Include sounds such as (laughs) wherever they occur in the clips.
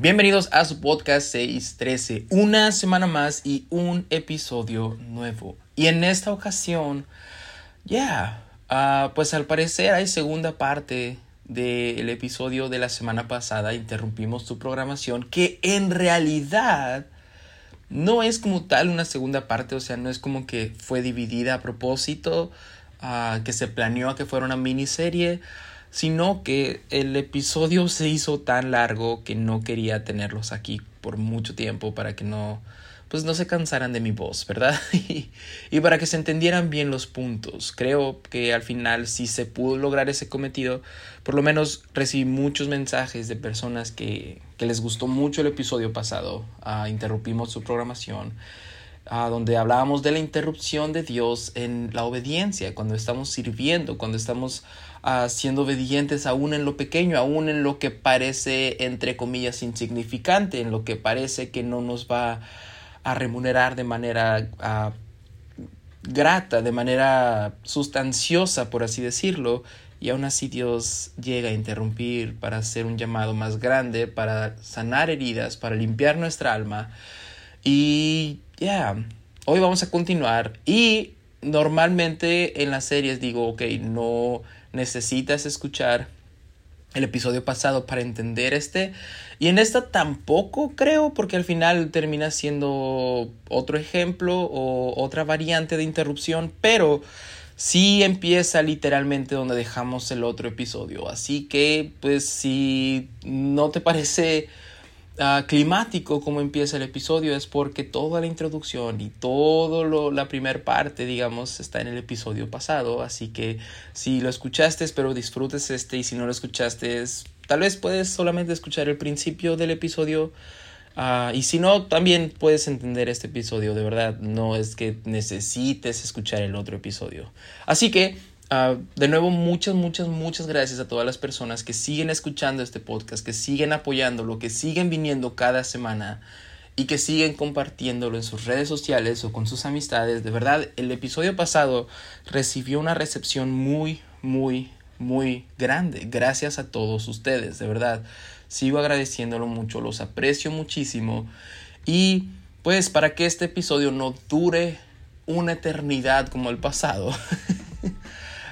Bienvenidos a su podcast 613, una semana más y un episodio nuevo. Y en esta ocasión, ya, yeah, pues al parecer hay segunda parte del episodio de la semana pasada, interrumpimos su programación, que en realidad no es como tal una segunda parte, o sea, no es como que fue dividida a propósito, uh, que se planeó que fuera una miniserie sino que el episodio se hizo tan largo que no quería tenerlos aquí por mucho tiempo para que no pues no se cansaran de mi voz, ¿verdad? (laughs) y, para que se entendieran bien los puntos. Creo que al final sí se pudo lograr ese cometido. Por lo menos recibí muchos mensajes de personas que, que les gustó mucho el episodio pasado. Uh, interrumpimos su programación. Uh, donde hablábamos de la interrupción de Dios en la obediencia, cuando estamos sirviendo, cuando estamos siendo obedientes aún en lo pequeño, aún en lo que parece, entre comillas, insignificante, en lo que parece que no nos va a remunerar de manera grata, de manera sustanciosa, por así decirlo, y aún así Dios llega a interrumpir para hacer un llamado más grande, para sanar heridas, para limpiar nuestra alma. Y ya, hoy vamos a continuar. Y normalmente en las series digo, ok, no necesitas escuchar el episodio pasado para entender este. Y en esta tampoco creo, porque al final termina siendo otro ejemplo o otra variante de interrupción, pero sí empieza literalmente donde dejamos el otro episodio. Así que, pues, si no te parece Ah, climático como empieza el episodio es porque toda la introducción y toda la primera parte, digamos, está en el episodio pasado. Así que si lo escuchaste, espero disfrutes este y si no lo escuchaste, tal vez puedes solamente escuchar el principio del episodio. Uh, y si no, también puedes entender este episodio, de verdad, no es que necesites escuchar el otro episodio. Así que Uh, de nuevo, muchas, muchas, muchas gracias a todas las personas que siguen escuchando este podcast, que siguen apoyándolo, que siguen viniendo cada semana y que siguen compartiéndolo en sus redes sociales o con sus amistades. De verdad, el episodio pasado recibió una recepción muy, muy, muy grande. Gracias a todos ustedes, de verdad. Sigo agradeciéndolo mucho, los aprecio muchísimo. Y pues para que este episodio no dure una eternidad como el pasado. (laughs)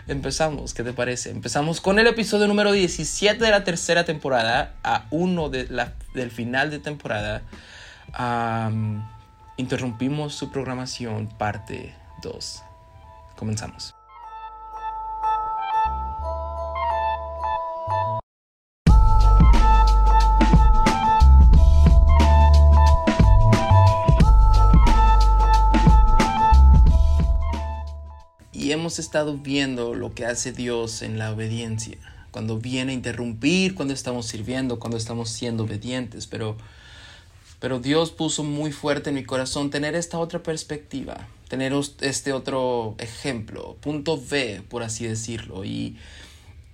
empezamos, ¿qué te parece? Empezamos con el episodio número 17 de la tercera temporada, a uno de la, del final de temporada. interrumpimos su programación, parte 2. Comenzamos. Estado viendo lo que hace Dios en la obediencia, cuando viene a interrumpir, cuando estamos sirviendo, cuando estamos siendo obedientes, pero, pero Dios puso muy fuerte en mi corazón tener esta otra perspectiva, tener este otro ejemplo, punto B, por así decirlo, y,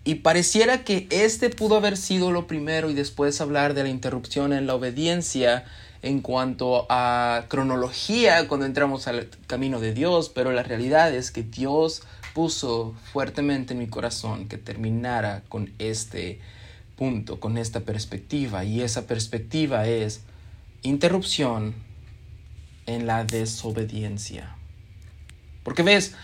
y pareciera que este pudo haber sido lo primero y después hablar de la interrupción en la obediencia en cuanto a cronología cuando entramos al camino de Dios, pero la realidad es que Dios puso fuertemente en mi corazón que terminara con este punto, con esta perspectiva, y esa perspectiva es interrupción en la desobediencia. Porque ves,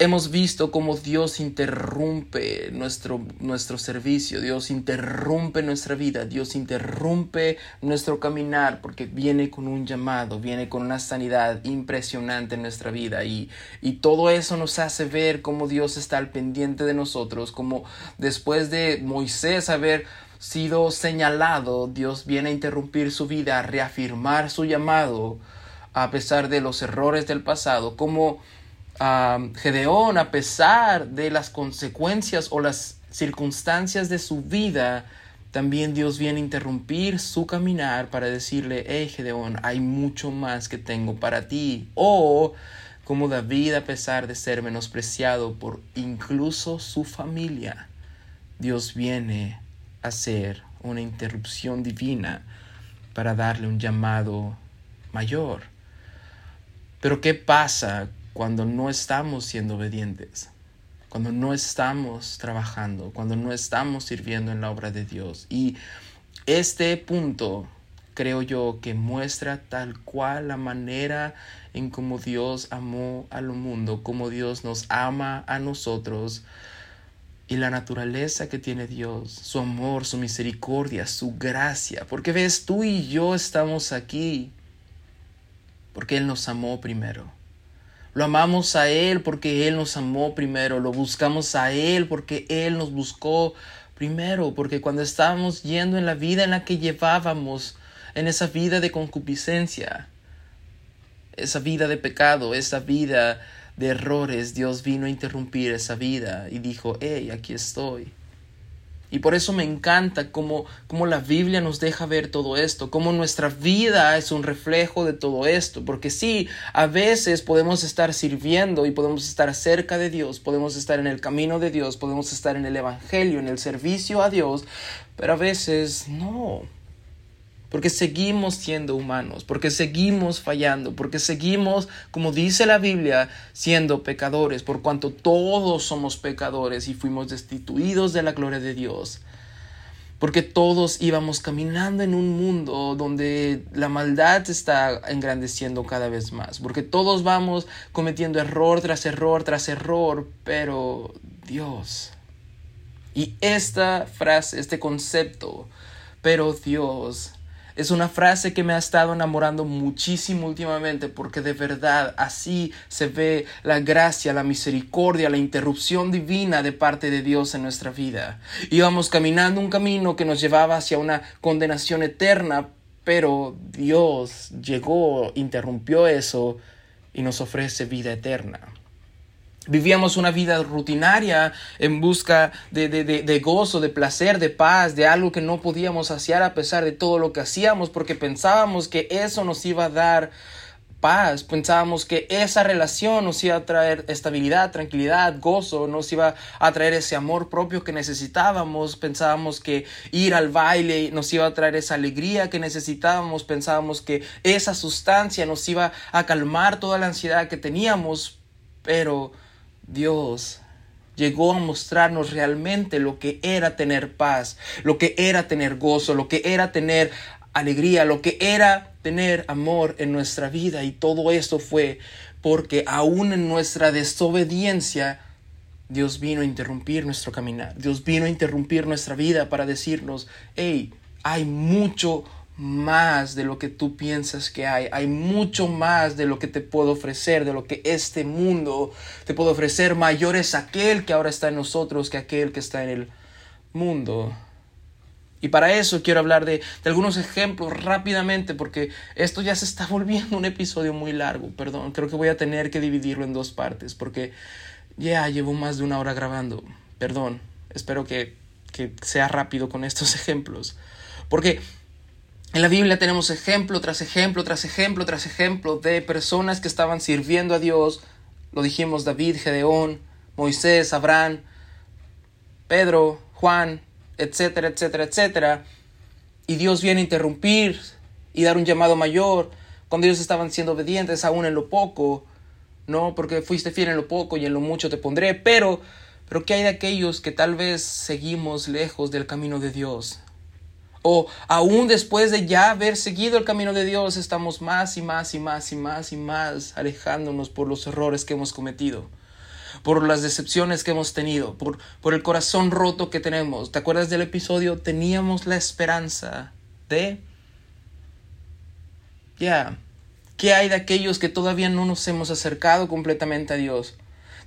hemos visto cómo Dios interrumpe nuestro, nuestro servicio, Dios interrumpe nuestra vida, Dios interrumpe nuestro caminar porque viene con un llamado, viene con una sanidad impresionante en nuestra vida. Y, y todo eso nos hace ver cómo Dios está al pendiente de nosotros, como después de Moisés haber sido señalado, Dios viene a interrumpir su vida, a reafirmar su llamado a pesar de los errores del pasado, como Gedeón, a pesar de las consecuencias o las circunstancias de su vida, también Dios viene a interrumpir su caminar para decirle, hey Gedeón, hay mucho más que tengo para ti. O como David, a pesar de ser menospreciado por incluso su familia, Dios viene a hacer una interrupción divina para darle un llamado mayor. Pero ¿qué pasa cuando no estamos siendo obedientes, cuando no estamos trabajando, cuando no estamos sirviendo en la obra de Dios. Y Este punto creo yo que muestra tal cual la manera en cómo Dios amó al mundo, cómo Dios nos ama a nosotros y la naturaleza que tiene Dios, su amor, su misericordia, su gracia. Porque ves, tú y yo estamos aquí porque Él nos amó primero. Lo amamos a Él porque Él nos amó primero. Lo buscamos a Él porque Él nos buscó primero. Porque cuando estábamos yendo en la vida en la que llevábamos, en esa vida de concupiscencia, esa vida de pecado, esa vida de errores, Dios vino a interrumpir esa vida y dijo, hey, aquí estoy. Y por eso me encanta cómo, cómo, la Biblia nos deja ver todo esto, cómo nuestra vida es un reflejo de todo esto, porque sí, a veces podemos estar sirviendo y podemos estar cerca de Dios, podemos estar en el camino de Dios, podemos estar en el Evangelio, en el servicio a Dios, pero a veces no porque seguimos siendo humanos, porque seguimos fallando, porque seguimos, como dice la Biblia, siendo pecadores, por cuanto todos somos pecadores y fuimos destituidos de la gloria de Dios. Porque todos íbamos caminando en un mundo donde la maldad está engrandeciendo cada vez más. Porque todos vamos cometiendo error tras error tras error. Pero Dios. Y esta frase, este concepto, pero Dios es una frase que me ha estado enamorando muchísimo últimamente porque de verdad así se ve la gracia, la misericordia, la interrupción divina de parte de Dios en nuestra vida. Íbamos caminando un camino que nos llevaba hacia una condenación eterna, pero Dios llegó, interrumpió eso y nos ofrece vida eterna. Vivíamos una vida rutinaria en busca de, de, de, gozo, de placer, de paz, de algo que no podíamos saciar a pesar de todo lo que hacíamos, porque pensábamos que eso nos iba a dar paz, pensábamos que esa relación nos iba a traer estabilidad, tranquilidad, gozo, nos iba a traer ese amor propio que necesitábamos, pensábamos que ir al baile nos iba a traer esa alegría que necesitábamos, pensábamos que esa sustancia nos iba a calmar toda la ansiedad que teníamos, pero Dios llegó a mostrarnos realmente lo que era tener paz, lo que era tener gozo, lo que era tener alegría, lo que era tener amor en nuestra vida. Y todo esto fue porque aún en nuestra desobediencia, Dios vino a interrumpir nuestro caminar. Dios vino a interrumpir nuestra vida para decirnos, hey, hay mucho más de lo que tú piensas que hay. Hay mucho más de lo que te puedo ofrecer, de lo que este mundo te puede ofrecer. Mayor es aquel que ahora está en nosotros que aquel que está en el mundo. Y para eso quiero hablar de, algunos ejemplos rápidamente porque esto ya se está volviendo un episodio muy largo. Perdón, creo que voy a tener que dividirlo en dos partes porque ya llevo más de una hora grabando. Perdón, espero que, que sea rápido con estos (laughs) ejemplos. Porque en la Biblia tenemos ejemplo tras ejemplo, tras ejemplo, tras ejemplo de personas que estaban sirviendo a Dios. Lo dijimos David, Gedeón, Moisés, Abraham, Pedro, Juan, etcétera, etcétera, etcétera. Y Dios viene a interrumpir y dar un llamado mayor cuando ellos estaban siendo obedientes aún en lo poco. No, porque fuiste fiel en lo poco y en lo mucho te pondré. Pero, pero ¿qué hay de aquellos que tal vez seguimos lejos del camino de Dios? O aún después de ya haber seguido el camino de Dios, estamos más y más y más y más y más alejándonos por los errores que hemos cometido, por las decepciones que hemos tenido, por, por el corazón roto que tenemos. ¿Te acuerdas del episodio? Teníamos la esperanza de... Ya, ¿qué hay de aquellos que todavía no nos hemos acercado completamente a Dios?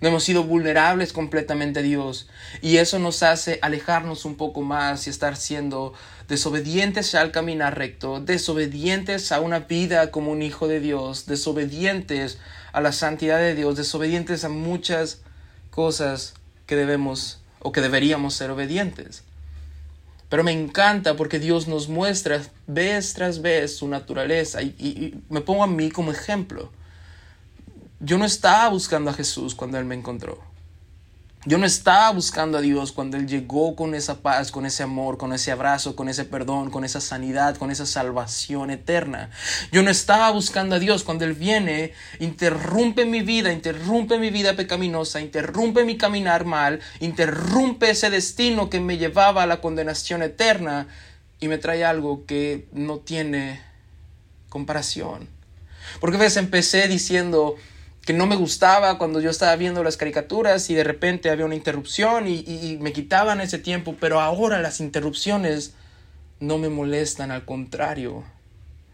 no hemos sido vulnerables completamente a Dios y eso nos hace alejarnos un poco más y estar siendo desobedientes al caminar recto, desobedientes a una vida como un hijo de Dios, desobedientes a la santidad de Dios, desobedientes a muchas cosas que debemos o que deberíamos ser obedientes. Pero me encanta porque Dios nos muestra vez tras vez su naturaleza y, y me pongo a mí como ejemplo. Yo no estaba buscando a Jesús cuando Él me encontró. Yo no estaba buscando a Dios cuando Él llegó con esa paz, con ese amor, con ese abrazo, con ese perdón, con esa sanidad, con esa salvación eterna. Yo no estaba buscando a Dios cuando Él viene, interrumpe mi vida, interrumpe mi vida pecaminosa, interrumpe mi caminar mal, interrumpe ese destino que me llevaba a la condenación eterna y me trae algo que no tiene comparación. Porque ves, empecé diciendo que no me gustaba cuando yo estaba viendo las caricaturas y de repente había una interrupción y, y, me quitaban ese tiempo, pero ahora las interrupciones no me molestan, al contrario,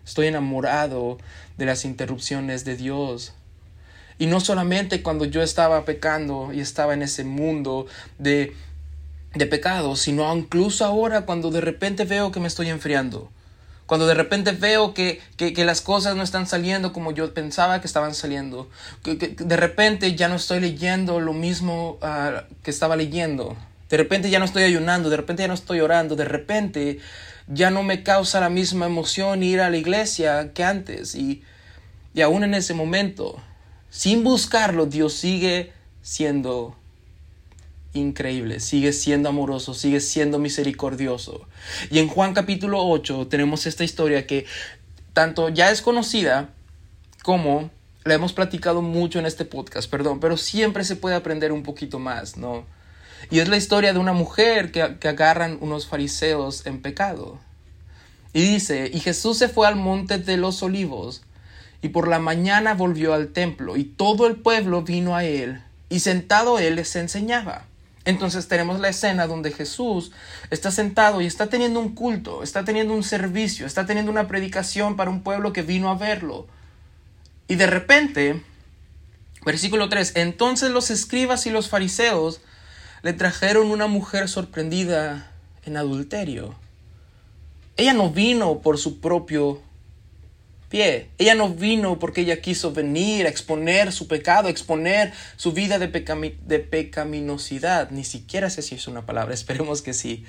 estoy enamorado de las interrupciones de Dios. Y no solamente cuando yo estaba pecando y estaba en ese mundo de, de pecado, sino incluso ahora cuando de repente veo que me estoy enfriando cuando de repente veo que, que, las cosas no están saliendo como yo pensaba que estaban saliendo. Que, de repente ya no estoy leyendo lo mismo uh, que estaba leyendo. De repente ya no estoy ayunando, de repente ya no estoy orando, de repente ya no me causa la misma emoción ir a la iglesia que antes. Y, y aún en ese momento, sin buscarlo, Dios sigue siendo increíble, sigue siendo amoroso, sigue siendo misericordioso. Y en Juan capítulo 8 tenemos esta historia que tanto ya es conocida como la hemos platicado mucho en este podcast, perdón, pero siempre se puede aprender un poquito más, ¿no? Y es la historia de una mujer que, que agarran unos fariseos en pecado. Y dice, y Jesús se fue al monte de los olivos, y por la mañana volvió al templo, y todo el pueblo vino a él, y sentado él les enseñaba. Entonces tenemos la escena donde Jesús está sentado y está teniendo un culto, está teniendo un servicio, está teniendo una predicación para un pueblo que vino a verlo. Y de repente, versículo 3, entonces los escribas y los fariseos le trajeron una mujer sorprendida en adulterio. Ella no vino por su propio pie. Ella no vino porque ella quiso venir a exponer su pecado, a exponer su vida de, de pecaminosidad. Ni siquiera sé si es una palabra, (laughs) esperemos que sí.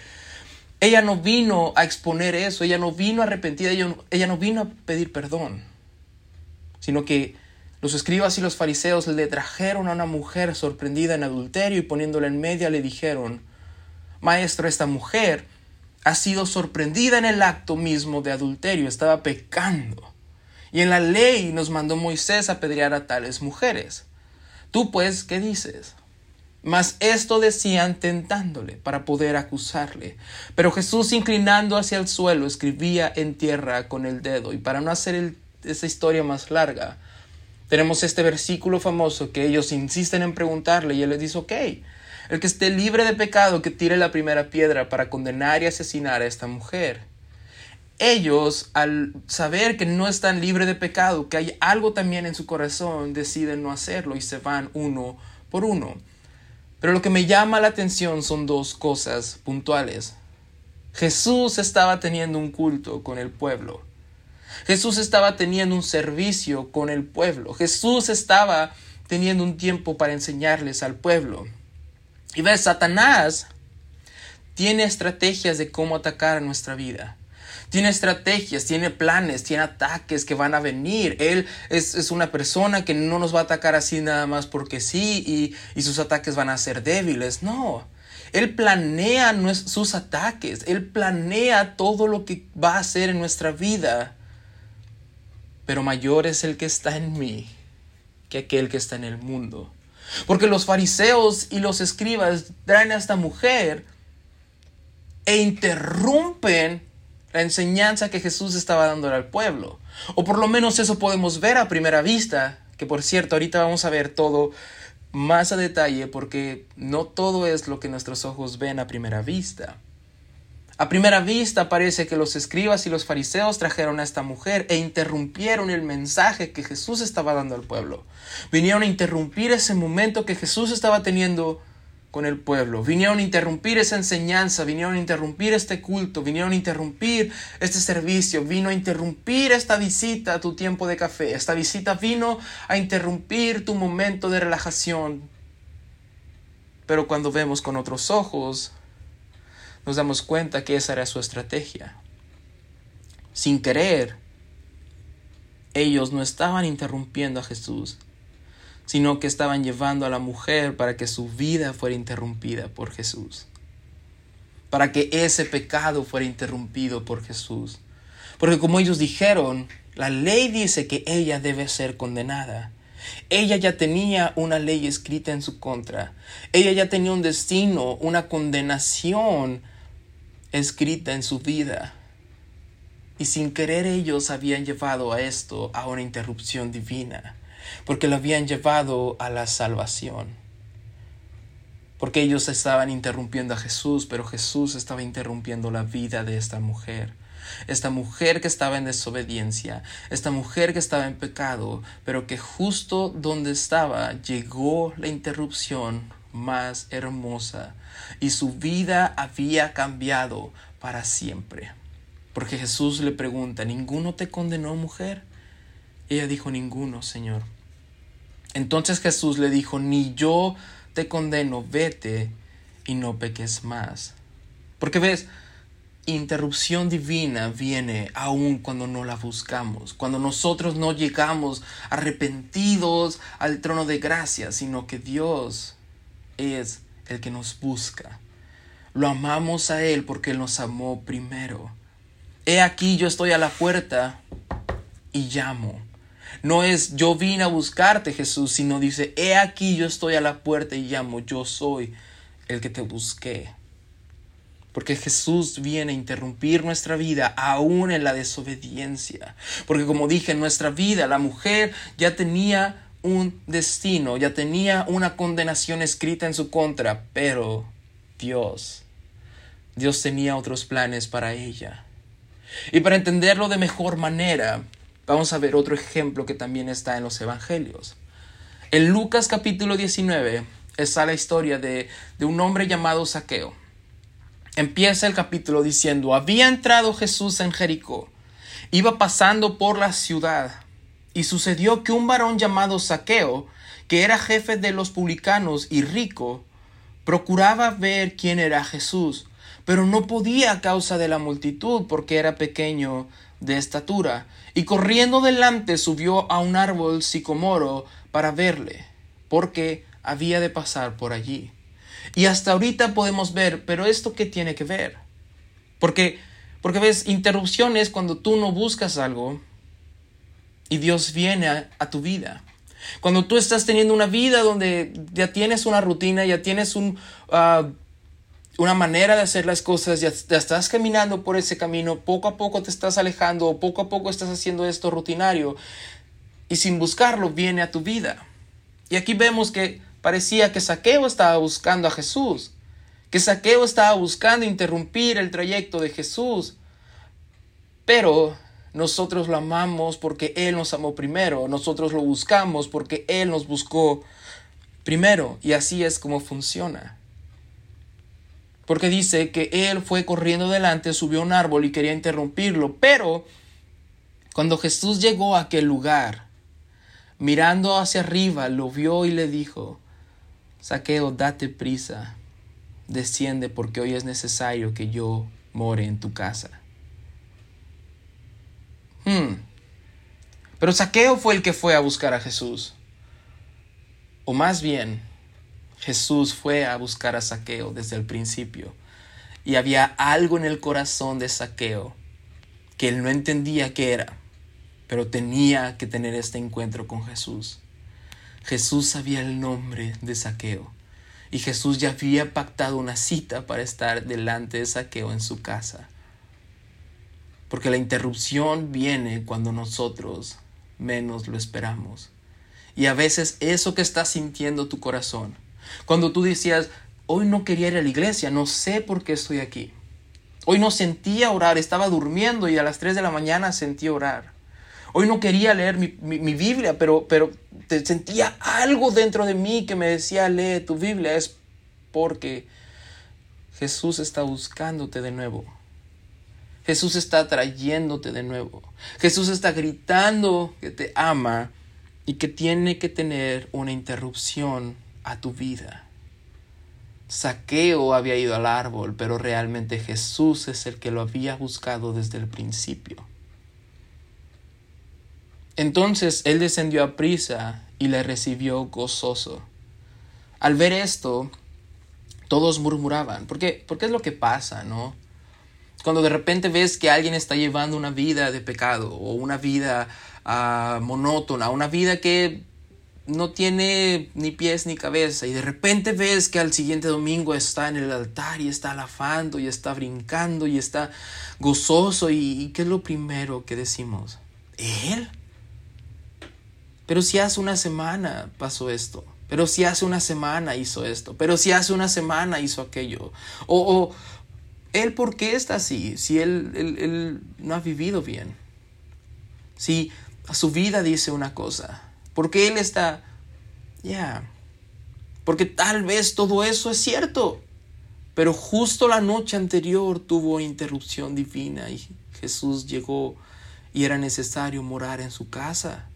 Ella no vino a exponer eso, ella no vino a arrepentir, ella, ella no vino a pedir perdón, sino que los escribas y los fariseos le trajeron a una mujer sorprendida en adulterio y poniéndola en media le dijeron, Maestro, esta mujer ha sido sorprendida en el acto mismo de adulterio, estaba pecando. Y en la ley nos mandó Moisés a apedrear a tales mujeres. Tú pues, ¿qué dices? Mas esto decían tentándole para poder acusarle. Pero Jesús, inclinando hacia el suelo, escribía en tierra con el dedo. Y para no hacer esa historia más larga, tenemos este versículo famoso que ellos insisten en preguntarle y él les dice, ok, el que esté libre de pecado, que tire la primera piedra para condenar y asesinar a esta mujer ellos, al saber que no están libres de pecado, que hay algo también en su corazón, deciden no hacerlo y se van uno por uno. Pero lo que me llama la atención son dos cosas puntuales. Jesús estaba teniendo un culto con el pueblo. Jesús estaba teniendo un servicio con el pueblo. Jesús estaba teniendo un tiempo para enseñarles al pueblo. Y ves, Satanás tiene estrategias de cómo atacar a nuestra vida tiene estrategias, tiene planes, tiene ataques que van a venir. Él es, una persona que no nos va a atacar así nada más porque sí y, y sus ataques van a ser débiles. No. Él planea sus ataques, Él planea todo lo que va a hacer en nuestra vida. Pero mayor es el que está en mí que aquel que está en el mundo. Porque los fariseos y los escribas traen a esta mujer e interrumpen la enseñanza que Jesús estaba dando al pueblo. O por lo menos eso podemos ver a primera vista, que por cierto, ahorita vamos a ver todo más a detalle porque no todo es lo que nuestros ojos ven a primera vista. A primera vista parece que los escribas y los fariseos trajeron a esta mujer e interrumpieron el mensaje que Jesús estaba dando al pueblo. Vinieron a interrumpir ese momento que Jesús estaba teniendo el pueblo. Vinieron a interrumpir esa enseñanza, vinieron a interrumpir este culto, vinieron a interrumpir este servicio, vino a interrumpir esta visita a tu tiempo de café. Esta visita vino a interrumpir tu momento de relajación. Pero cuando vemos con otros ojos, nos damos cuenta que esa era su estrategia. Sin querer, ellos no estaban interrumpiendo a Jesús, sino que estaban llevando a la mujer para que su vida fuera interrumpida por Jesús, para que ese pecado fuera interrumpido por Jesús. Porque como ellos dijeron, la ley dice que ella debe ser condenada. Ella ya tenía una ley escrita en su contra. Ella ya tenía un destino, una condenación escrita en su vida. Y sin querer ellos habían llevado a esto a una interrupción divina, porque lo habían llevado a la salvación. Porque ellos estaban interrumpiendo a Jesús, pero Jesús estaba interrumpiendo la vida de esta mujer. Esta mujer que estaba en desobediencia, esta mujer que estaba en pecado, pero que justo donde estaba llegó la interrupción más hermosa y su vida había cambiado para siempre. Porque Jesús le pregunta, ¿ninguno te condenó, mujer? Ella dijo, ninguno, Señor. Entonces Jesús le dijo, ni yo te condeno, vete y no peques más. Porque ves, interrupción divina viene aún cuando no la buscamos, cuando nosotros no llegamos arrepentidos al trono de gracia, sino que Dios es el que nos busca. Lo amamos a Él porque Él nos amó primero. He aquí yo estoy a la puerta y llamo. No es yo vine a buscarte Jesús, sino dice, he aquí yo estoy a la puerta y llamo, yo soy el que te busqué. Porque Jesús viene a interrumpir nuestra vida aún en la desobediencia. Porque como dije, en nuestra vida la mujer ya tenía un destino, ya tenía una condenación escrita en su contra, pero Dios, Dios tenía otros planes para ella. Y para entenderlo de mejor manera, vamos a ver otro ejemplo que también está en los Evangelios. En Lucas capítulo 19 está la historia de, de un hombre llamado Saqueo. Empieza el capítulo diciendo, había entrado Jesús en Jericó, iba pasando por la ciudad y sucedió que un varón llamado Saqueo, que era jefe de los publicanos y rico, procuraba ver quién era Jesús, pero no podía a causa de la multitud, porque era pequeño de estatura, y corriendo delante subió a un árbol sicomoro para verle, porque había de pasar por allí. Y hasta ahorita podemos ver, pero esto qué tiene que ver? Porque porque ves, interrupciones cuando tú no buscas algo y Dios viene a, tu vida. Cuando tú estás teniendo una vida donde ya tienes una rutina, ya tienes un, ah, una manera de hacer las cosas, ya, estás caminando por ese camino, poco a poco te estás alejando, poco a poco estás haciendo esto rutinario y sin buscarlo viene a tu vida. Y aquí vemos que parecía que Saqueo estaba buscando a Jesús, que Saqueo estaba buscando interrumpir el trayecto de Jesús, pero nosotros lo amamos porque Él nos amó primero. Nosotros lo buscamos porque Él nos buscó primero. Y así es como funciona. Porque dice que Él fue corriendo delante, subió a un árbol y quería interrumpirlo. Pero cuando Jesús llegó a aquel lugar, mirando hacia arriba, lo vio y le dijo, Saqueo, date prisa, desciende porque hoy es necesario que yo more en tu casa. Hmm. Pero Saqueo fue el que fue a buscar a Jesús. O más bien, Jesús fue a buscar a Saqueo desde el principio. Y había algo en el corazón de Saqueo que él no entendía qué era, pero tenía que tener este encuentro con Jesús. Jesús sabía el nombre de Saqueo y Jesús ya había pactado una cita para estar delante de Saqueo en su casa. Porque la interrupción viene cuando nosotros menos lo esperamos. Y a veces eso que está sintiendo tu corazón, cuando tú decías, hoy no quería ir a la iglesia, no sé por qué estoy aquí. Hoy no sentía orar, estaba durmiendo y a las 3 de la mañana sentí orar. Hoy no quería leer mi, Biblia, pero, pero te sentía algo dentro de mí que me decía, lee tu Biblia. Es porque Jesús está buscándote de nuevo. Jesús está trayéndote de nuevo. Jesús está gritando que te ama y que tiene que tener una interrupción a tu vida. Saqueo había ido al árbol, pero realmente Jesús es el que lo había buscado desde el principio. Entonces él descendió a prisa y le recibió gozoso. Al ver esto, todos murmuraban, porque, porque es lo que pasa, ¿no? Cuando de repente ves que alguien está llevando una vida de pecado o una vida uh, monótona, una vida que no tiene ni pies ni cabeza y de repente ves que al siguiente domingo está en el altar y está alafando y está brincando y está gozoso y, ¿qué es lo primero que decimos? ¿Él? Pero si hace una semana pasó esto, pero si hace una semana hizo esto, pero si hace una semana hizo aquello, o, o él por qué está así, si él, él, no ha vivido bien, si a su vida dice una cosa, porque él está, ya, porque tal vez todo eso es cierto, pero justo la noche anterior tuvo interrupción divina y Jesús llegó y era necesario morar en su casa.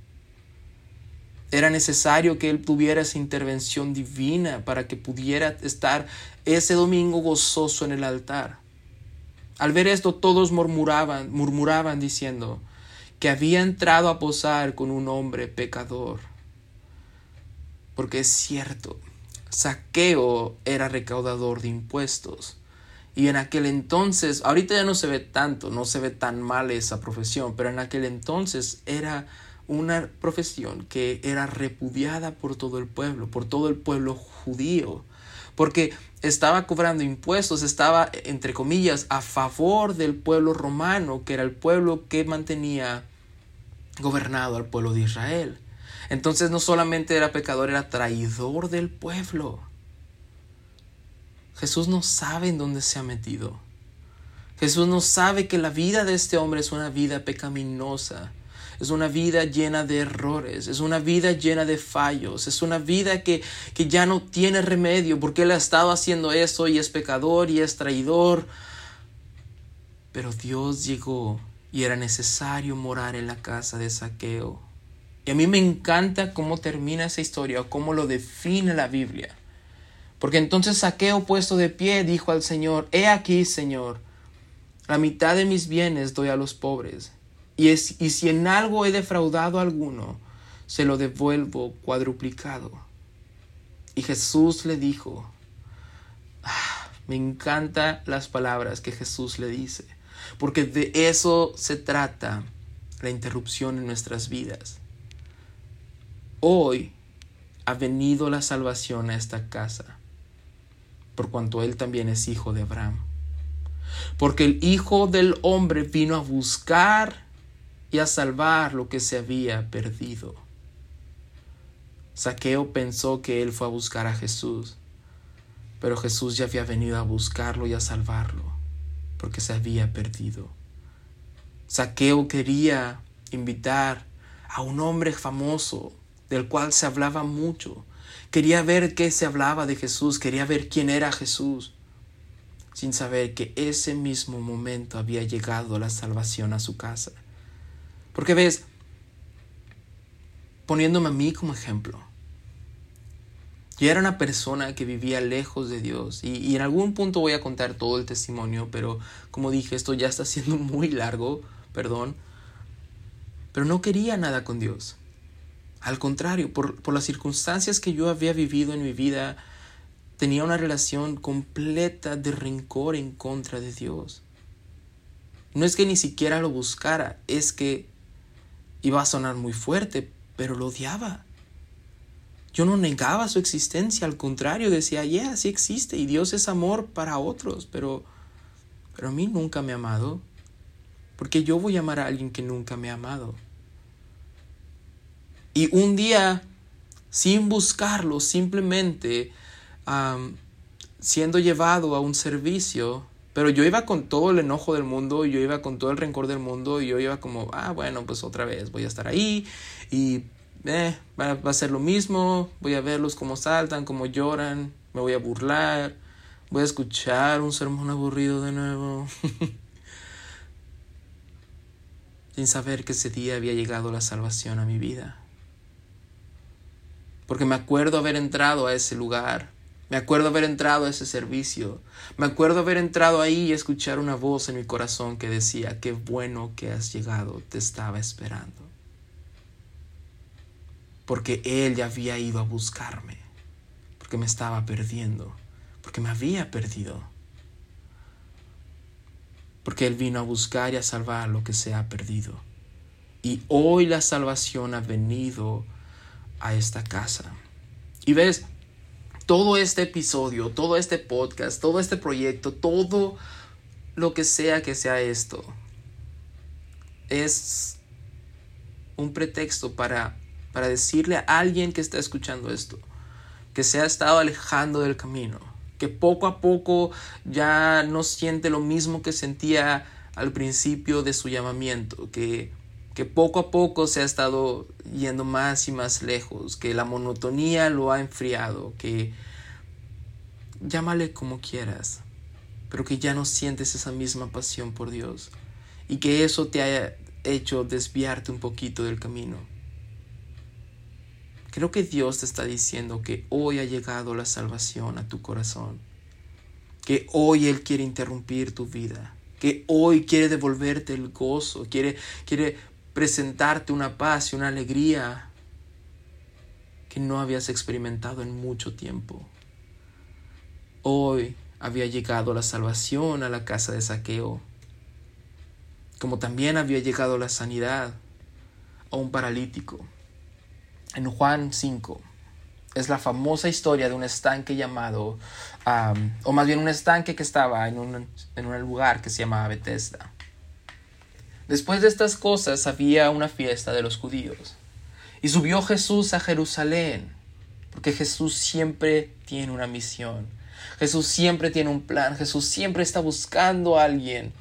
Era necesario que él tuviera esa intervención divina para que pudiera estar ese domingo gozoso en el altar. Al ver esto todos murmuraban, murmuraban diciendo que había entrado a posar con un hombre pecador. Porque es cierto, Saqueo era recaudador de impuestos. Y en aquel entonces, ahorita ya no se ve tanto, no se ve tan mal esa profesión, pero en aquel entonces era una profesión que era repudiada por todo el pueblo, por todo el pueblo judío, porque estaba cobrando impuestos, estaba, entre comillas, a favor del pueblo romano, que era el pueblo que mantenía gobernado al pueblo de Israel. Entonces no solamente era pecador, era traidor del pueblo. Jesús no sabe en dónde se ha metido. Jesús no sabe que la vida de este hombre es una vida pecaminosa. Es una vida llena de errores, es una vida llena de fallos, es una vida que, que ya no tiene remedio porque él ha estado haciendo eso y es pecador y es traidor. Pero Dios llegó y era necesario morar en la casa de saqueo. Y a mí me encanta cómo termina esa historia o cómo lo define la Biblia. Porque entonces Saqueo puesto de pie dijo al Señor, He aquí, Señor, la mitad de mis bienes doy a los pobres, y, si en algo he defraudado a alguno, se lo devuelvo cuadruplicado. Y Jesús le dijo, ah, me encantan las palabras que Jesús le dice, porque de eso se trata la interrupción en nuestras vidas. Hoy ha venido la salvación a esta casa, por cuanto él también es hijo de Abraham. Porque el Hijo del Hombre vino a buscar y a salvar lo que se había perdido. Saqueo pensó que él fue a buscar a Jesús, pero Jesús ya había venido a buscarlo y a salvarlo, porque se había perdido. Saqueo quería invitar a un hombre famoso del cual se hablaba mucho. Quería ver qué se hablaba de Jesús, quería ver quién era Jesús, sin saber que ese mismo momento había llegado la salvación a su casa. Porque ves, poniéndome a mí como ejemplo, yo era una persona que vivía lejos de Dios y, y, en algún punto voy a contar todo el testimonio, pero como dije, esto ya está siendo muy largo, perdón, pero no quería nada con Dios. Al contrario, por, por las circunstancias que yo había vivido en mi vida, tenía una relación completa de rencor en contra de Dios. No es que ni siquiera lo buscara, es que iba a sonar muy fuerte, pero lo odiaba. Yo no negaba su existencia, al contrario, decía, yeah, sí existe y Dios es amor para otros, pero, pero a mí nunca me ha amado. Porque yo voy a amar a alguien que nunca me ha amado. Y un día, sin buscarlo, simplemente siendo llevado a un servicio, pero yo iba con todo el enojo del mundo, yo iba con todo el rencor del mundo, y yo iba como, ah, bueno, pues otra vez voy a estar ahí y eh, va, va, a ser lo mismo, voy a verlos cómo saltan, cómo lloran, me voy a burlar, voy a escuchar un sermón aburrido de nuevo. (laughs) Sin saber que ese día había llegado la salvación a mi vida porque me acuerdo haber entrado a ese lugar, me acuerdo haber entrado a ese servicio, me acuerdo haber entrado ahí y escuchar una voz en mi corazón que decía, qué bueno que has llegado, te estaba esperando. Porque Él ya había ido a buscarme, porque me estaba perdiendo, porque me había perdido. Porque Él vino a buscar y a salvar lo que se ha perdido. Y hoy la salvación ha venido a esta casa. Y ves, todo este episodio, todo este podcast, todo este proyecto, todo lo que sea que sea esto, es un pretexto para, para decirle a alguien que está escuchando esto, que se ha estado alejando del camino, que poco a poco ya no siente lo mismo que sentía al principio de su llamamiento, que, que poco a poco se ha estado yendo más y más lejos, que la monotonía lo ha enfriado, que llámale como quieras, pero que ya no sientes esa misma pasión por Dios y que eso te haya hecho desviarte un poquito del camino. Creo que Dios te está diciendo que hoy ha llegado la salvación a tu corazón, que hoy Él quiere interrumpir tu vida, que hoy quiere devolverte el gozo, quiere, quiere presentarte una paz y una alegría que no habías experimentado en mucho tiempo. Hoy había llegado la salvación a la casa de saqueo, como también había llegado la sanidad a un paralítico en Juan 5 es la famosa historia de un estanque llamado, o más bien un estanque que estaba en un, en un lugar que se llamaba Bethesda. Después de estas cosas había una fiesta de los judíos. Y subió Jesús a Jerusalén, porque Jesús siempre tiene una misión. Jesús siempre tiene un plan. Jesús siempre está buscando a alguien.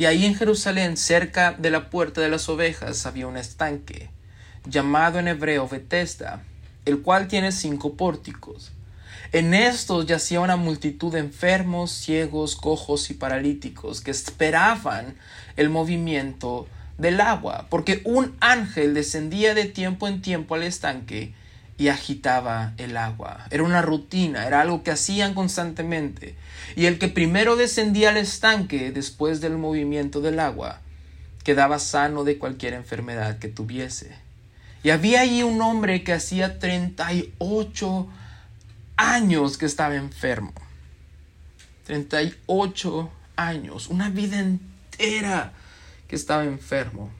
Y ahí en Jerusalén, cerca de la puerta de las ovejas, había un estanque llamado en hebreo Bethesda, el cual tiene cinco pórticos. En estos yacía una multitud de enfermos, ciegos, cojos y paralíticos que esperaban el movimiento del agua, porque un ángel descendía de tiempo en tiempo al estanque y agitaba el agua. Era una rutina, era algo que hacían constantemente. Y el que primero descendía al estanque después del movimiento del agua quedaba sano de cualquier enfermedad que tuviese. Y había allí un hombre que hacía 38 años que estaba enfermo. 38 años, una vida entera que estaba enfermo.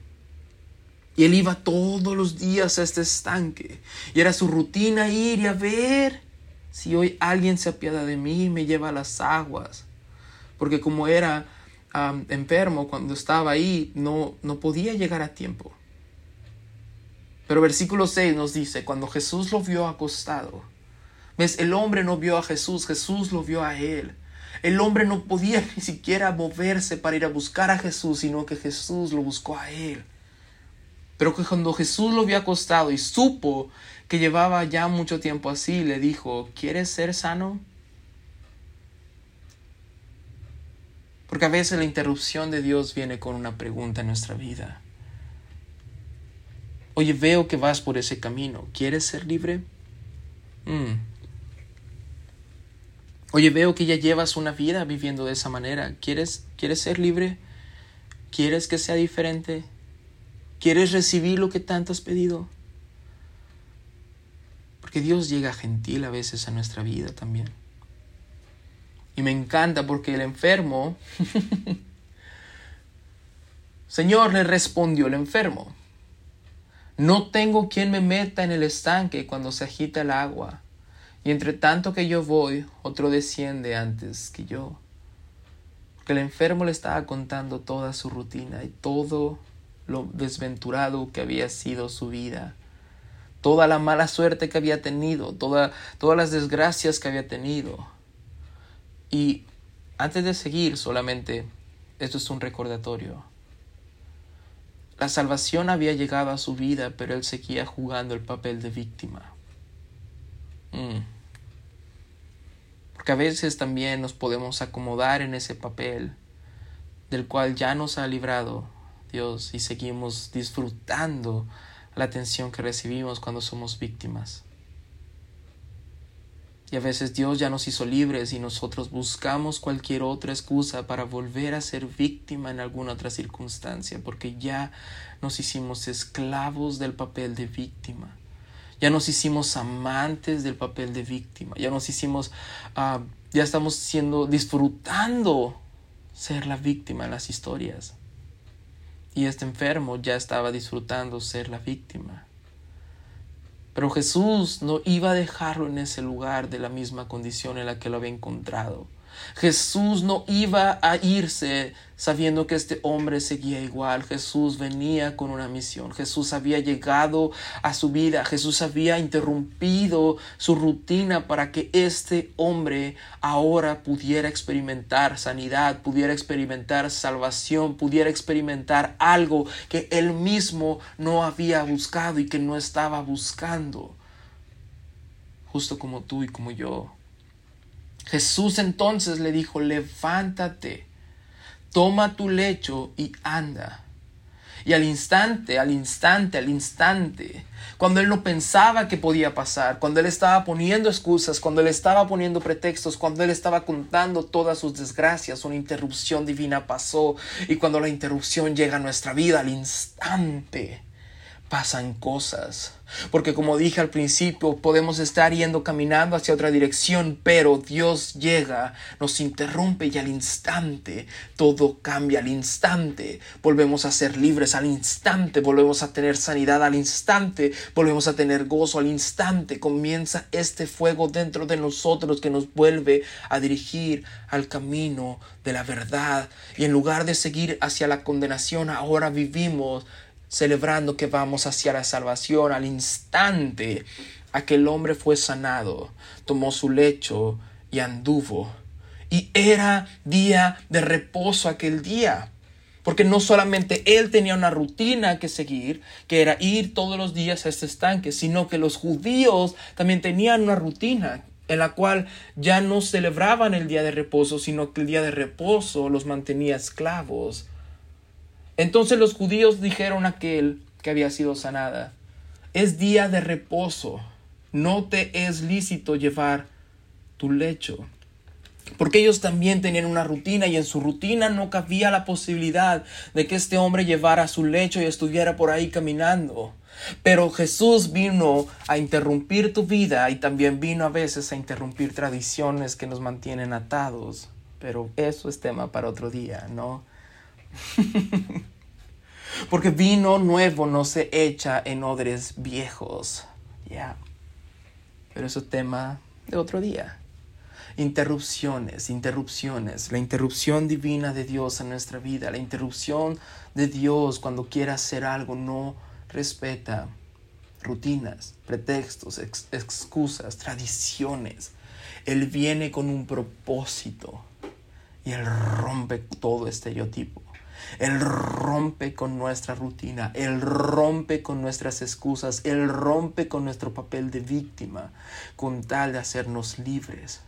Y él iba todos los días a este estanque. Y era su rutina ir y a ver si hoy alguien se apiada de mí y me lleva a las aguas. Porque como era enfermo cuando estaba ahí, no, no podía llegar a tiempo. Pero versículo 6 nos dice, cuando Jesús lo vio acostado, ves, el hombre no vio a Jesús, Jesús lo vio a él. El hombre no podía (laughs) ni siquiera moverse para ir a buscar a Jesús, sino que Jesús lo buscó a él. Pero que cuando Jesús lo vio acostado y supo que llevaba ya mucho tiempo así, le dijo, ¿quieres ser sano? Porque a veces la interrupción de Dios viene con una pregunta en nuestra vida. Oye, veo que vas por ese camino. ¿Quieres ser libre? Mm. Oye, veo que ya llevas una vida viviendo de esa manera. ¿Quieres, ¿Quieres ser libre? ¿Quieres que sea diferente? ¿Quieres recibir lo que tanto has pedido? Porque Dios llega gentil a veces a nuestra vida también. Y me encanta porque el enfermo, (laughs) Señor, le respondió el enfermo. No tengo quien me meta en el estanque cuando se agita el agua, y entre tanto que yo voy, otro desciende antes que yo. Porque el enfermo le estaba contando toda su rutina y todo lo desventurado que había sido su vida, toda la mala suerte que había tenido, todas las desgracias que había tenido. Y antes de seguir solamente, esto es un recordatorio. La salvación había llegado a su vida, pero él seguía jugando el papel de víctima. Mm. Porque a veces también nos podemos acomodar en ese papel del cual ya nos ha librado Dios y seguimos disfrutando la atención que recibimos cuando somos víctimas. Y a veces Dios ya nos hizo libres y nosotros buscamos cualquier otra excusa para volver a ser víctima en alguna otra circunstancia, porque ya nos hicimos esclavos del papel de víctima. Ya nos hicimos amantes del papel de víctima. Ya nos hicimos, ah, ya estamos siendo, disfrutando ser la víctima en las historias y este enfermo ya estaba disfrutando ser la víctima. Pero Jesús no iba a dejarlo en ese lugar de la misma condición en la que lo había encontrado. Jesús no iba a irse sabiendo que este hombre seguía igual. Jesús venía con una misión. Jesús había llegado a su vida. Jesús había interrumpido su rutina para que este hombre ahora pudiera experimentar sanidad, pudiera experimentar salvación, pudiera experimentar algo que él mismo no había buscado y que no estaba buscando. Justo como tú y como yo. Jesús entonces le dijo, levántate, toma tu lecho y anda. Y al instante, al instante, al instante, cuando él no pensaba que podía pasar, cuando él estaba poniendo excusas, cuando él estaba poniendo pretextos, cuando él estaba contando todas sus desgracias, una interrupción divina pasó. Y cuando la interrupción llega a nuestra vida, al instante, pasan cosas. Porque como dije al principio, podemos estar yendo caminando hacia otra dirección, pero Dios llega, nos interrumpe y al instante todo cambia, al instante volvemos a ser libres, al instante volvemos a tener sanidad, al instante volvemos a tener gozo, al instante comienza este fuego dentro de nosotros que nos vuelve a dirigir al camino de la verdad. Y en lugar de seguir hacia la condenación, ahora vivimos celebrando que vamos hacia la salvación al instante aquel hombre fue sanado, tomó su lecho y anduvo. Y era día de reposo aquel día. Porque no solamente él tenía una rutina que seguir, que era ir todos los días a este estanque, sino que los judíos también tenían una rutina en la cual ya no celebraban el día de reposo, sino que el día de reposo los mantenía esclavos entonces los judíos dijeron a aquel que había sido sanada, es día de reposo, no te es lícito llevar tu lecho. Porque ellos también tenían una rutina y en su rutina no cabía la posibilidad de que este hombre llevara su lecho y estuviera por ahí caminando. Pero Jesús vino a interrumpir tu vida y también vino a veces a interrumpir tradiciones que nos mantienen atados. Pero eso es tema para otro día, ¿no? (laughs) Porque vino nuevo no se echa en odres viejos. Ya. Pero eso es tema de otro día. Interrupciones, interrupciones. La interrupción divina de Dios en nuestra vida. La interrupción de Dios cuando quiere hacer algo no respeta rutinas, pretextos, excusas, tradiciones. Él viene con un propósito y Él rompe todo estereotipo. Él rompe con nuestra rutina, Él rompe con nuestras excusas, Él rompe con nuestro papel de víctima, con tal de hacernos libres.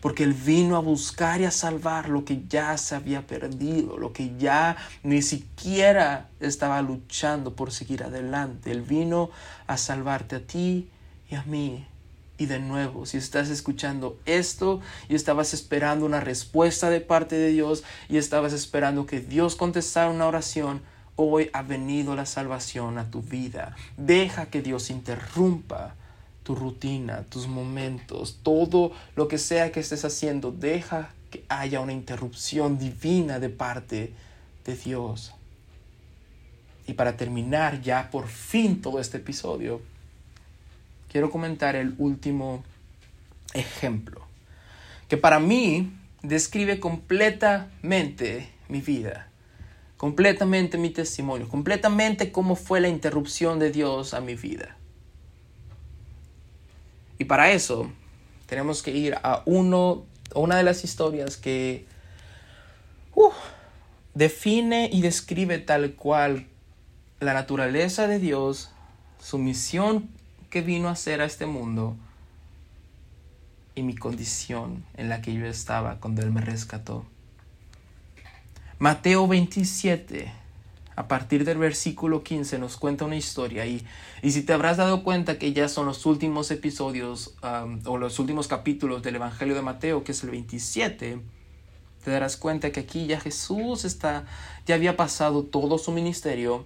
Porque Él vino a buscar y a salvar lo que ya se había perdido, lo que ya ni siquiera estaba luchando por seguir adelante. Él vino a salvarte a ti y a mí y de nuevo, si estás escuchando esto y estabas esperando una respuesta de parte de Dios y estabas esperando que Dios contestara una oración, hoy ha venido la salvación a tu vida. Deja que Dios interrumpa tu rutina, tus momentos, todo lo que sea que estés haciendo. Deja que haya una interrupción divina de parte de Dios. Y para terminar ya por fin todo este episodio, quiero comentar el último ejemplo, que para mí describe completamente mi vida, completamente mi testimonio, completamente cómo fue la interrupción de Dios a mi vida. Y para eso tenemos que ir a uno, una de las historias que uh, define y describe tal cual la naturaleza de Dios, su misión vino a hacer a este mundo y mi condición en la que yo estaba cuando Él me rescató. Mateo 27, a partir del versículo 15, nos cuenta una historia y, y si te habrás dado cuenta que ya son los últimos episodios um, o los últimos capítulos del Evangelio de Mateo, que es el 27, te darás cuenta que aquí ya Jesús está, ya había pasado todo su ministerio,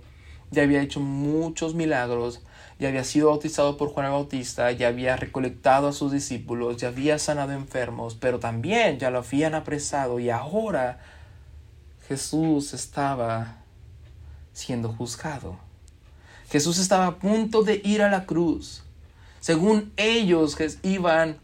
ya había hecho muchos milagros, ya había sido bautizado por Juan el Bautista, ya había recolectado a sus discípulos, ya había sanado enfermos, pero también ya lo habían apresado y ahora Jesús estaba siendo juzgado. Jesús estaba a punto de ir a la cruz. Según ellos iban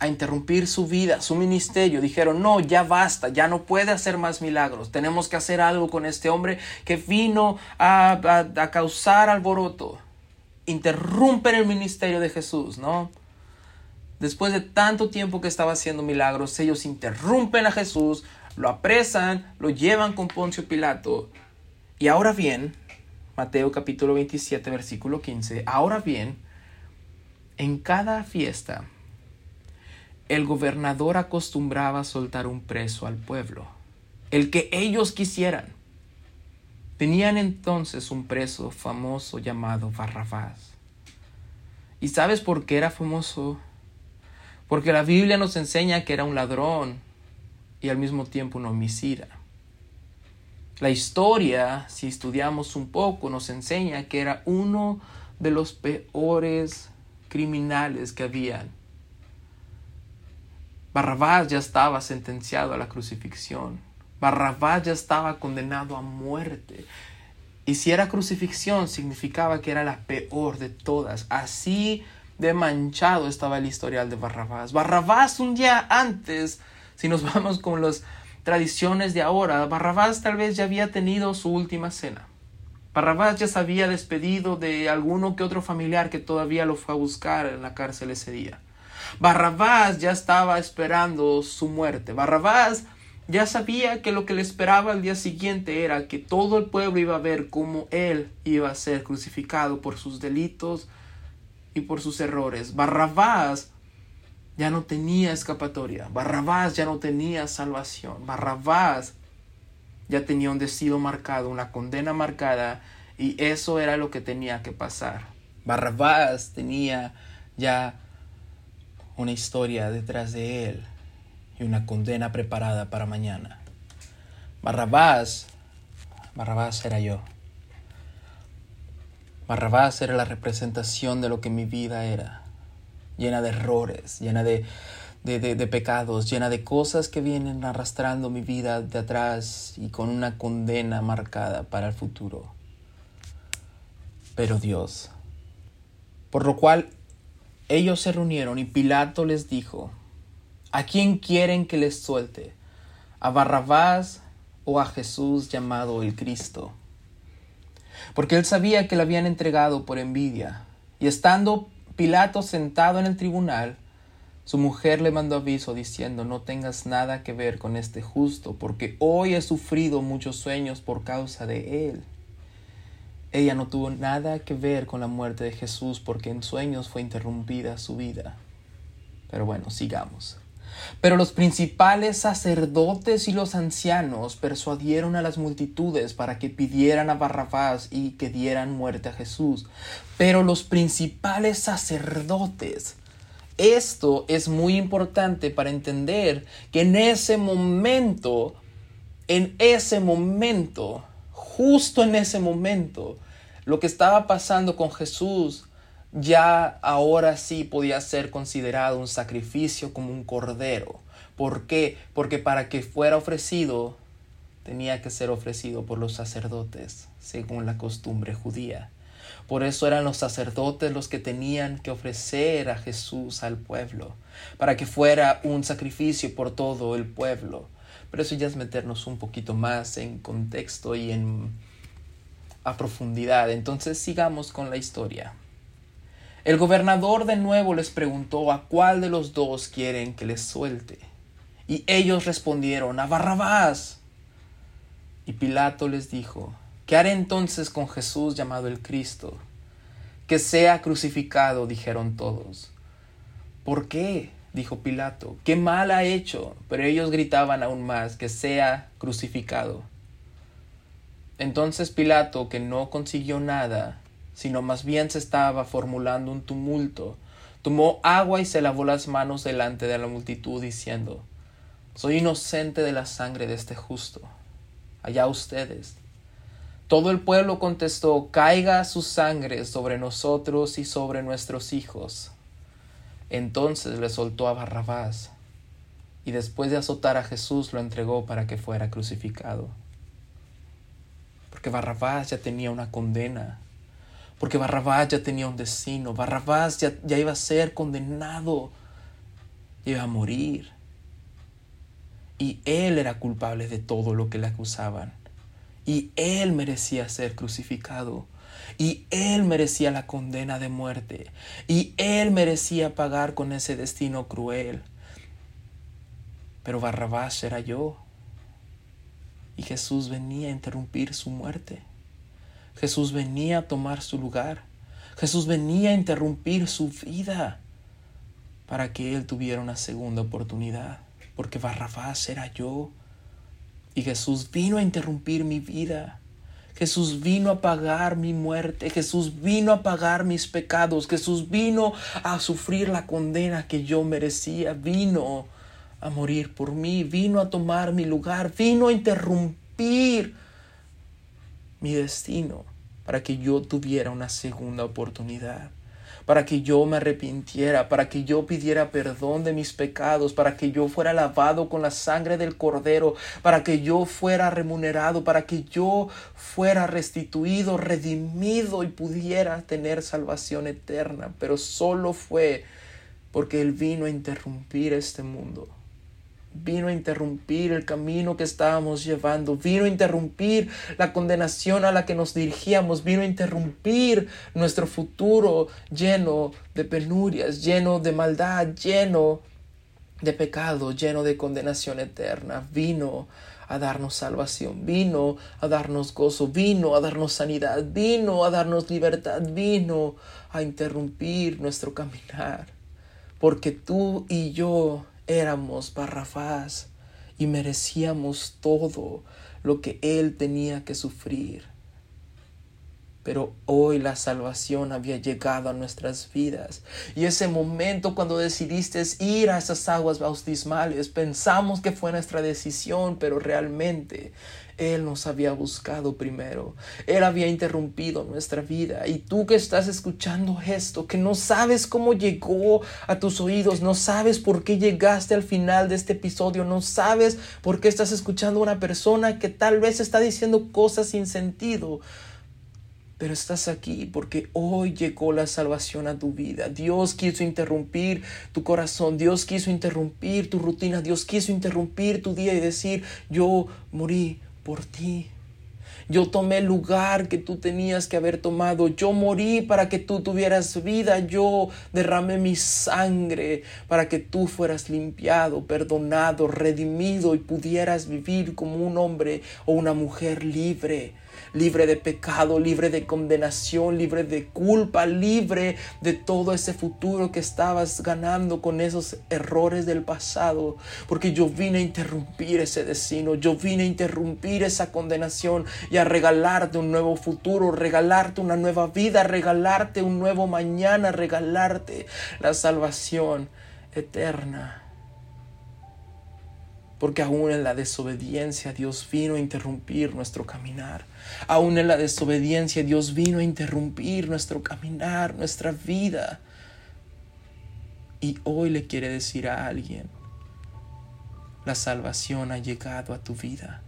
a interrumpir su vida, su ministerio. Dijeron, no, ya basta, ya no puede hacer más milagros. Tenemos que hacer algo con este hombre que vino a, causar alboroto. Interrumpen el ministerio de Jesús, ¿no? Después de tanto tiempo que estaba haciendo milagros, ellos interrumpen a Jesús, lo apresan, lo llevan con Poncio Pilato. Y ahora bien, Mateo capítulo 27, versículo 15, ahora bien, en cada fiesta, el gobernador acostumbraba soltar un preso al pueblo, el que ellos quisieran. Tenían entonces un preso famoso llamado Barrabás. ¿Y sabes por qué era famoso? Porque la Biblia nos enseña que era un ladrón y al mismo tiempo un homicida. La historia, si estudiamos un poco, nos enseña que era uno de los peores criminales que habían Barrabás ya estaba sentenciado a la crucifixión. Barrabás ya estaba condenado a muerte. Y si era crucifixión, significaba que era la peor de todas. Así de manchado estaba el historial de Barrabás. Barrabás un día antes, si nos (laughs) vamos con las tradiciones de ahora, Barrabás tal vez ya había tenido su última cena. Barrabás ya se había despedido de alguno que otro familiar que todavía lo fue a buscar en la cárcel ese día. Barrabás ya estaba esperando su muerte. Barrabás ya sabía que lo que le esperaba al día siguiente era que todo el pueblo iba a ver cómo él iba a ser crucificado por sus delitos y por sus errores. Barrabás ya no tenía escapatoria. Barrabás ya no tenía salvación. Barrabás ya tenía un destino marcado, una condena marcada y eso era lo que tenía que pasar. Barrabás tenía ya una historia detrás de él y una condena preparada para mañana. Barrabás, Barrabás era yo. Barrabás era la representación de lo que mi vida era, llena de errores, llena de, de, pecados, llena de cosas que vienen arrastrando mi vida de atrás y con una condena marcada para el futuro. Pero Dios, por lo cual ellos se reunieron y Pilato les dijo, ¿A quién quieren que les suelte? ¿A Barrabás o a Jesús llamado el Cristo? Porque él sabía que le habían entregado por envidia. Y estando Pilato sentado en el tribunal, su mujer le mandó aviso diciendo, no tengas nada que ver con este justo, porque hoy he sufrido muchos sueños por causa de él. Ella no tuvo nada que ver con la muerte de Jesús porque en sueños fue interrumpida su vida. Pero bueno, sigamos. Pero los principales sacerdotes y los ancianos persuadieron a las multitudes para que pidieran a Barrabás y que dieran muerte a Jesús. Pero los principales sacerdotes, esto es muy importante para entender que en ese momento, en ese momento, justo en ese momento, lo que estaba pasando con Jesús ya ahora sí podía ser considerado un sacrificio como un cordero. ¿Por qué? Porque para que fuera ofrecido tenía que ser ofrecido por los sacerdotes, según la costumbre judía. Por eso eran los sacerdotes los que tenían que ofrecer a Jesús al pueblo, para que fuera un sacrificio por todo el pueblo. Pero eso ya es meternos un poquito más en contexto y en a profundidad. Entonces sigamos con la historia. El gobernador de nuevo les preguntó a cuál de los dos quieren que les suelte. Y ellos respondieron a Barrabás. Y Pilato les dijo, ¿qué haré entonces con Jesús llamado el Cristo? Que sea crucificado, dijeron todos. ¿Por qué? Dijo Pilato, ¿qué mal ha hecho? Pero ellos gritaban aún más, que sea crucificado. Entonces Pilato, que no consiguió nada, sino más bien se estaba formulando un tumulto, tomó agua y se lavó las manos delante de la multitud, diciendo, Soy inocente de la sangre de este justo. Allá ustedes. Todo el pueblo contestó, Caiga su sangre sobre nosotros y sobre nuestros hijos. Entonces le soltó a Barrabás, y después de azotar a Jesús lo entregó para que fuera crucificado. Porque Barrabás ya tenía una condena. Porque Barrabás ya tenía un destino, Barrabás ya, ya iba a ser condenado, iba a morir. Y él era culpable de todo lo que le acusaban. Y él merecía ser crucificado. Y él merecía la condena de muerte. Y él merecía pagar con ese destino cruel. Pero Barrabás era yo. Y Jesús venía a interrumpir su muerte. Jesús venía a tomar su lugar. Jesús venía a interrumpir su vida para que Él tuviera una segunda oportunidad. Porque Barrabás era yo. Y Jesús vino a interrumpir mi vida. Jesús vino a pagar mi muerte, Jesús vino a pagar mis pecados, Jesús vino a sufrir la condena que yo merecía, vino a morir por mí, vino a tomar mi lugar, vino a interrumpir mi destino para que yo tuviera una segunda oportunidad para que yo me arrepintiera, para que yo pidiera perdón de mis pecados, para que yo fuera lavado con la sangre del cordero, para que yo fuera remunerado, para que yo fuera restituido, redimido y pudiera tener salvación eterna. Pero solo fue porque Él vino a interrumpir este mundo vino a interrumpir el camino que estábamos llevando, vino a interrumpir la condenación a la que nos dirigíamos, vino a interrumpir nuestro futuro lleno de penurias, lleno de maldad, lleno de pecado, lleno de condenación eterna, vino a darnos salvación, vino a darnos gozo, vino a darnos sanidad, vino a darnos libertad, vino a interrumpir nuestro caminar, porque tú y yo éramos Barrafás y merecíamos todo lo que él tenía que sufrir. Pero hoy la salvación había llegado a nuestras vidas. Y ese momento cuando decidiste ir a esas aguas bautismales, pensamos que fue nuestra decisión, pero realmente él nos había buscado primero. Él había interrumpido nuestra vida. Y tú que estás escuchando esto, que no sabes cómo llegó a tus oídos, no sabes por qué llegaste al final de este episodio, no sabes por qué estás escuchando a una persona que tal vez está diciendo cosas sin sentido. Pero estás aquí porque hoy llegó la salvación a tu vida. Dios quiso interrumpir tu corazón, Dios quiso interrumpir tu rutina, Dios quiso interrumpir tu día y decir, yo morí por ti. Yo tomé el lugar que tú tenías que haber tomado. Yo morí para que tú tuvieras vida. Yo derramé mi sangre para que tú fueras limpiado, perdonado, redimido y pudieras vivir como un hombre o una mujer libre libre de pecado, libre de condenación, libre de culpa, libre de todo ese futuro que estabas ganando con esos errores del pasado. Porque yo vine a interrumpir ese destino, yo vine a interrumpir esa condenación y a regalarte un nuevo futuro, regalarte una nueva vida, regalarte un nuevo mañana, regalarte la salvación eterna porque aún en la desobediencia Dios vino a interrumpir nuestro caminar. Aún en la desobediencia Dios vino a interrumpir nuestro caminar, nuestra vida. Y hoy le quiere decir a alguien, la salvación ha llegado a tu vida.